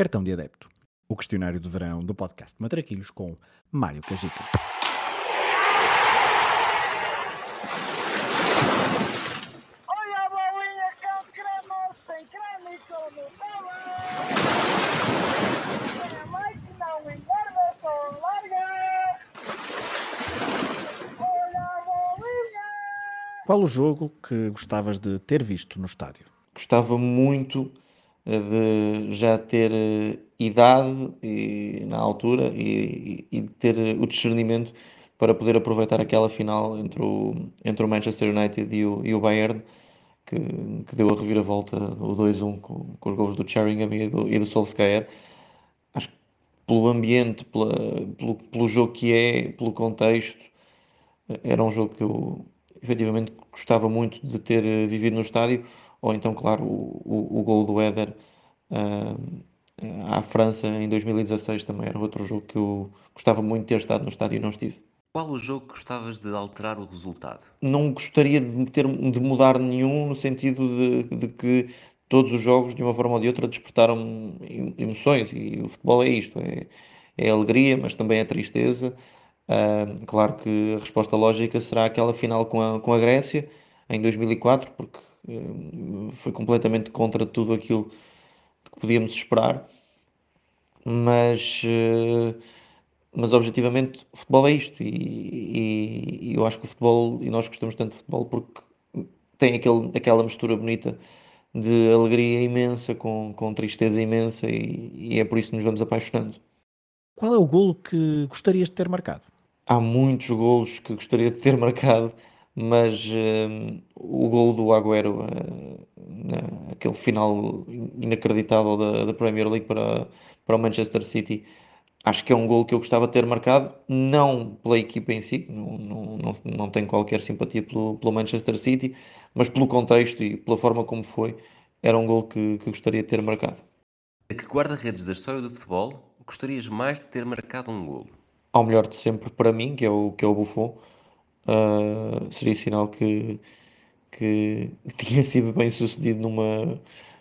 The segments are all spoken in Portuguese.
Cartão de Adepto, o questionário de verão do podcast Matraquilhos com Mário Cajica. Olha a bolinha com creme, sem creme e com Nutella. Minha mãe que não engorda, só larga. Olha a bolinha. Qual o jogo que gostavas de ter visto no estádio? gostava muito de já ter eh, idade e, na altura e, e ter eh, o discernimento para poder aproveitar aquela final entre o, entre o Manchester United e o, e o Bayern que, que deu a reviravolta o 2-1 com, com os gols do Sheringham e do, e do Solskjaer. Acho que pelo ambiente pela, pelo, pelo jogo que é, pelo contexto era um jogo que eu efetivamente gostava muito de ter vivido no estádio ou então, claro, o, o, o gol do Éder uh, à França em 2016 também era outro jogo que eu gostava muito de ter estado no estádio e não estive. Qual o jogo que gostavas de alterar o resultado? Não gostaria de, ter, de mudar nenhum no sentido de, de que todos os jogos, de uma forma ou de outra, despertaram emoções e o futebol é isto, é, é alegria, mas também é tristeza. Uh, claro que a resposta lógica será aquela final com a, com a Grécia em 2004, porque foi completamente contra tudo aquilo que podíamos esperar. Mas, uh, mas objetivamente, o futebol é isto, e, e, e, eu acho que o futebol, e nós gostamos tanto de futebol porque tem aquele, aquela mistura bonita de alegria imensa com, com tristeza imensa, e, e é por isso que nos vamos apaixonando. Qual é o golo que gostarias de ter marcado? Há muitos golos que gostaria de ter marcado, mas uh, o gol do Agüero, uh, aquele final inacreditável da, da, Premier League para, para o Manchester City, acho que é um gol que eu gostava de ter marcado, não pela equipa em si, não, não, não, não tenho qualquer simpatia pelo, pelo Manchester City, mas pelo contexto e pela forma como foi, era um gol que, que gostaria de ter marcado. A que guarda-redes da história do futebol gostarias mais de ter marcado um golo? Ao melhor de sempre para mim, que é o, que é o Buffon uh, seria sinal que, que tinha sido bem sucedido numa,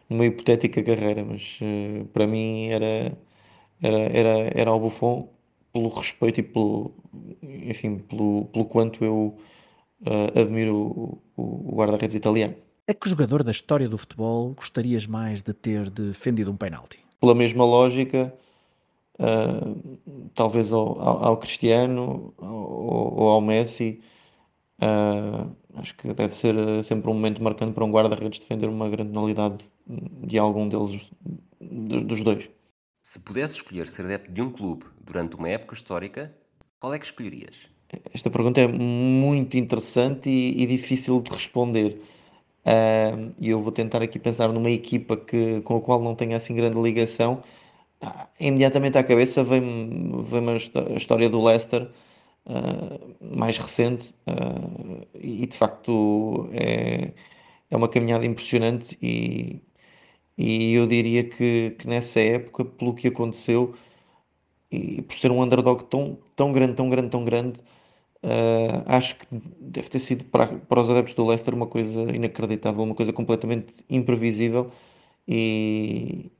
numa hipotética carreira, mas uh, para mim era, era, era, era o Buffon pelo respeito e pelo, enfim, pelo, pelo quanto eu uh, admiro o, o guarda-redes italiano. É que jogador da história do futebol gostarias mais de ter defendido um penalti? Pela mesma lógica, uh, talvez ao, ao, ao Cristiano ou, ou, ao Messi. Uh, acho que deve ser ah, sempre um momento marcante para um guarda-redes defender uma grande nulidade de algum deles, dos dois. Se pudesse escolher ser adepto de um clube durante uma época histórica, qual é que escolherias? Esta pergunta é muito interessante e, e difícil de responder. E uh, eu vou tentar aqui pensar numa equipa que, com a qual não tenho assim grande ligação, ah, imediatamente à cabeça vem-me vem a história do Leicester, uh, mais recente, uh, e de facto é, é uma caminhada impressionante. E, e eu diria que, que nessa época, pelo que aconteceu, e por ser um underdog tão, tão grande, tão grande, tão grande, uh, acho que deve ter sido para, para os adeptos do Leicester uma coisa inacreditável, uma coisa completamente imprevisível. E,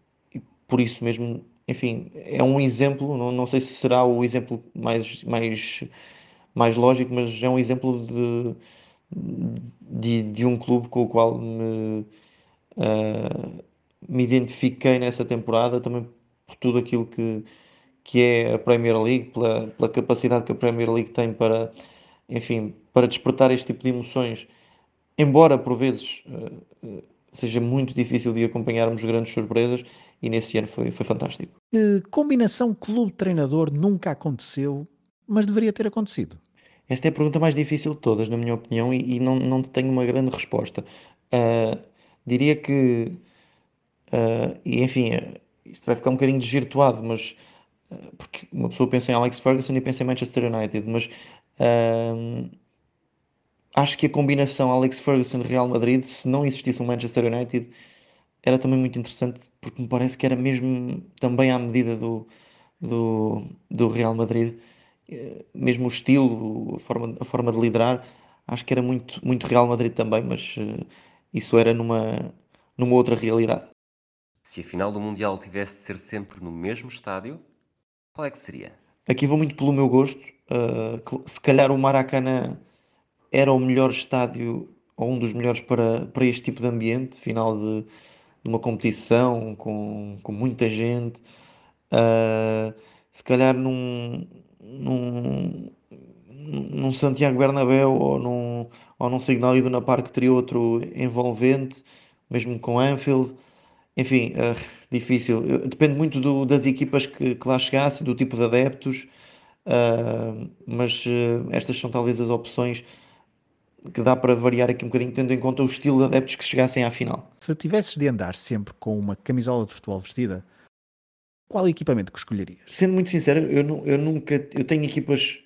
por isso mesmo, enfim, é um exemplo, não, não sei se será o exemplo mais, mais, mais lógico, mas é um exemplo de, de, de um clube com o qual me, uh, me identifiquei nessa temporada, também por tudo aquilo que, que é a Premier League, pela, pela capacidade que a Premier League tem para, enfim, para despertar este tipo de emoções, embora por vezes uh, seja muito difícil de acompanharmos grandes surpresas e nesse ano foi, foi fantástico. Que combinação clube-treinador nunca aconteceu, mas deveria ter acontecido? Esta é a pergunta mais difícil de todas, na minha opinião, e, e não, não tenho uma grande resposta. Uh, diria que, uh, e enfim, isto vai ficar um bocadinho desvirtuado, mas uh, porque uma pessoa pensa em Alex Ferguson e pensa em Manchester United, mas acho que a combinação Alex Ferguson-Real Madrid, se não existisse um Manchester United, era também muito interessante porque me parece que era mesmo também à medida do, do, do Real Madrid, eh, mesmo o estilo, a forma, a forma de liderar, acho que era muito, muito Real Madrid também, mas uh, isso era numa, numa outra realidade. Se a final do Mundial tivesse de ser sempre no mesmo estádio, qual é que seria? Aqui vou muito pelo meu gosto. Uh, se calhar o Maracanã era o melhor estádio, ou um dos melhores para, para este tipo de ambiente, final de, de uma competição com, com muita gente. Uh, se calhar num, num, num Santiago Bernabéu ou num, ou num Signal Iduna Park teria outro envolvente, mesmo com Anfield. Enfim, uh, difícil. Depende muito do, das equipas que, que, lá chegassem, do tipo de adeptos, uh, mas estas são talvez as opções que dá para variar aqui um bocadinho, tendo em conta o estilo de adeptos que chegassem à final. Se tivesses de andar sempre com uma camisola de futebol vestida, qual equipamento que escolherias? Sendo muito sincero, eu, eu nunca eu tenho equipas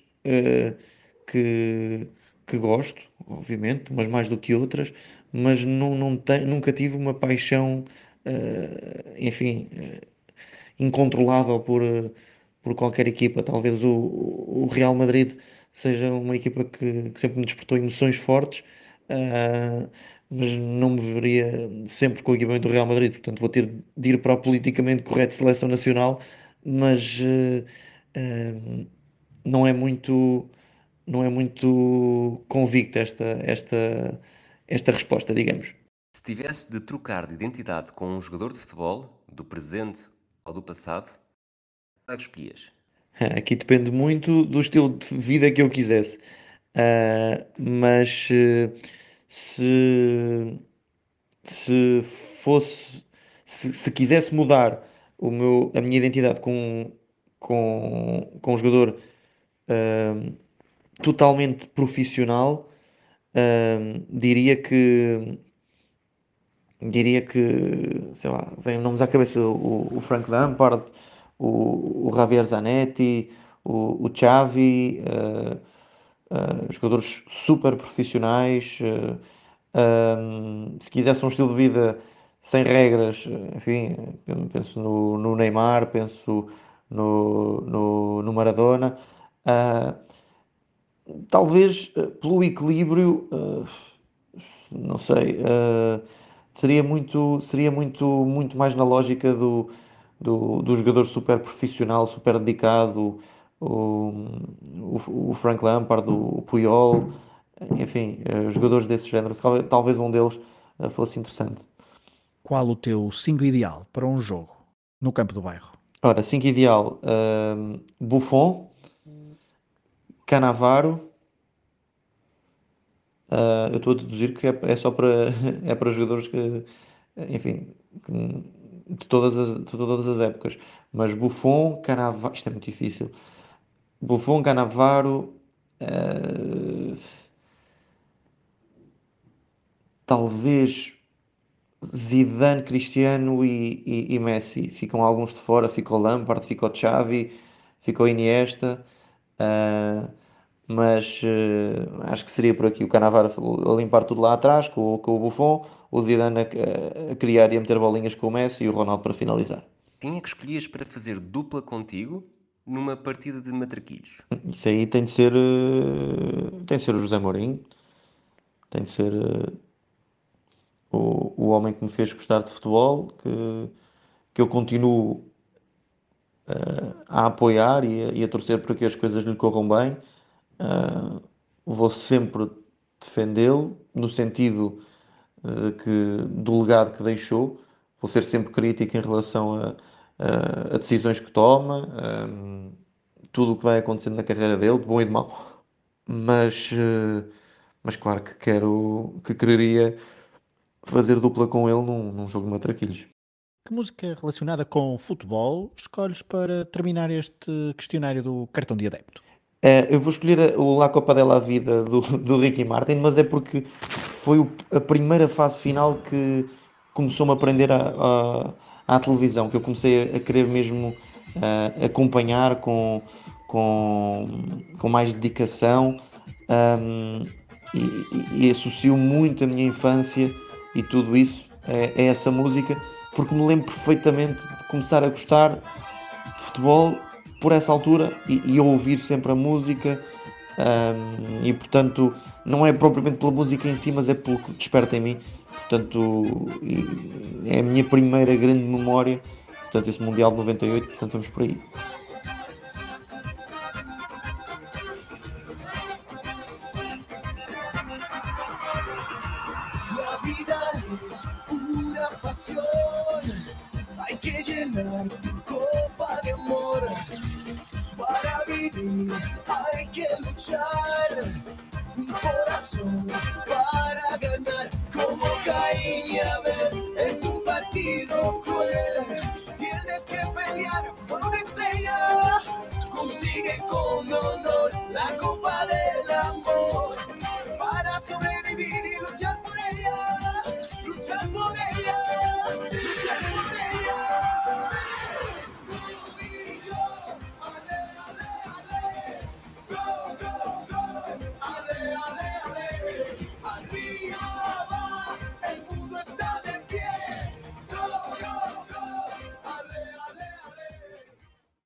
que, que gosto, obviamente, mas mais do que outras, mas não, não te, nunca tive uma paixão uh, enfim, uh, incontrolável por, uh, por qualquer equipa. Talvez o, o, Real Madrid seja uma equipa que, que sempre me despertou emoções fortes, mas não me veria sempre com o equipamento do Real Madrid. Portanto, vou ter de ir para o politicamente correto seleção nacional, mas não é muito não é muito convicta esta, esta, esta resposta, digamos. Se tivesse de trocar de identidade com um jogador de futebol, do presente ou do passado, qual que escolhias? Aqui depende muito do estilo de vida que eu quisesse. Uh, mas se, se fosse, se, se, quisesse mudar o meu, a minha identidade com, com, com um jogador uh, totalmente profissional, uh, diria que diria que, sei lá, vem nomes à cabeça o, o Frank Lampard, o, o Javier Zanetti, o, o Xavi, uh, uh, jogadores super profissionais. Uh, um, se quisesse um estilo de vida sem regras, enfim, penso no, no Neymar, penso no, no, no Maradona. talvez pelo equilíbrio, não sei seria muito, seria muito, muito mais na lógica do, do, do jogador super profissional, super dedicado, o, o, o Frank Lampard, o, o Puyol, enfim, uh, jogadores desse género, talvez um deles uh, fosse interessante. Qual o teu 5 ideal para um jogo no campo do bairro? Ora, 5 ideal, uh, Buffon, Canavaro, Uh, eu estou a deduzir que é, é, só para, é para jogadores que, enfim, que, de, todas as, de todas as épocas. Mas Buffon, Canavaro, isto é muito difícil. Buffon, Canavaro, uh, talvez Zidane, Cristiano e, e, e, Messi. Ficam alguns de fora, ficou Lampard, ficou Xavi, ficou Iniesta. Uh, mas uh, acho que seria por aqui o Cannavaro a limpar tudo lá atrás com, com o Buffon, o Zidane a, a, criar e a meter bolinhas com o Messi e o Ronaldo para finalizar. Quem é que escolhias para fazer dupla contigo numa partida de matraquilhos? Isso aí tem de ser uh, tem de ser o José Mourinho, tem de ser uh, o, o homem que me fez gostar de futebol, que, que eu continuo a apoiar e a, e a torcer para que as coisas lhe corram bem Uh, vou sempre defendê-lo no sentido uh, que, do legado que deixou. Vou ser sempre crítico em relação a, a, a decisões que toma, um, tudo o que vai acontecendo na carreira dele, de bom e de mau. Mas, mas claro que quero, que quereria fazer dupla com ele num, num jogo de matraquilhos. Que música relacionada com futebol escolhes para terminar este questionário do cartão de adepto? Uh, eu vou escolher o La Copa della Vida do, do Ricky Martin, mas é porque foi o, a primeira fase final que começou-me a aprender a, a, à televisão, que eu comecei a, querer mesmo uh, acompanhar com, com, com mais dedicação um, e, e, associo muito a minha infância e tudo isso a, a essa música, porque me lembro perfeitamente de começar a gostar de futebol por essa altura e, e ouvir sempre a música. Um, e portanto, não é propriamente pela música em si, mas é pelo que desperta em mim. portanto, é a minha primeira grande memória, portanto, esse Mundial de 98, portanto, vamos por aí. un corazón para ganar. Como Caín y Abel, es un partido cruel. Tienes que pelear por una estrella. Consigue con honor la copa del amor para sobrevivir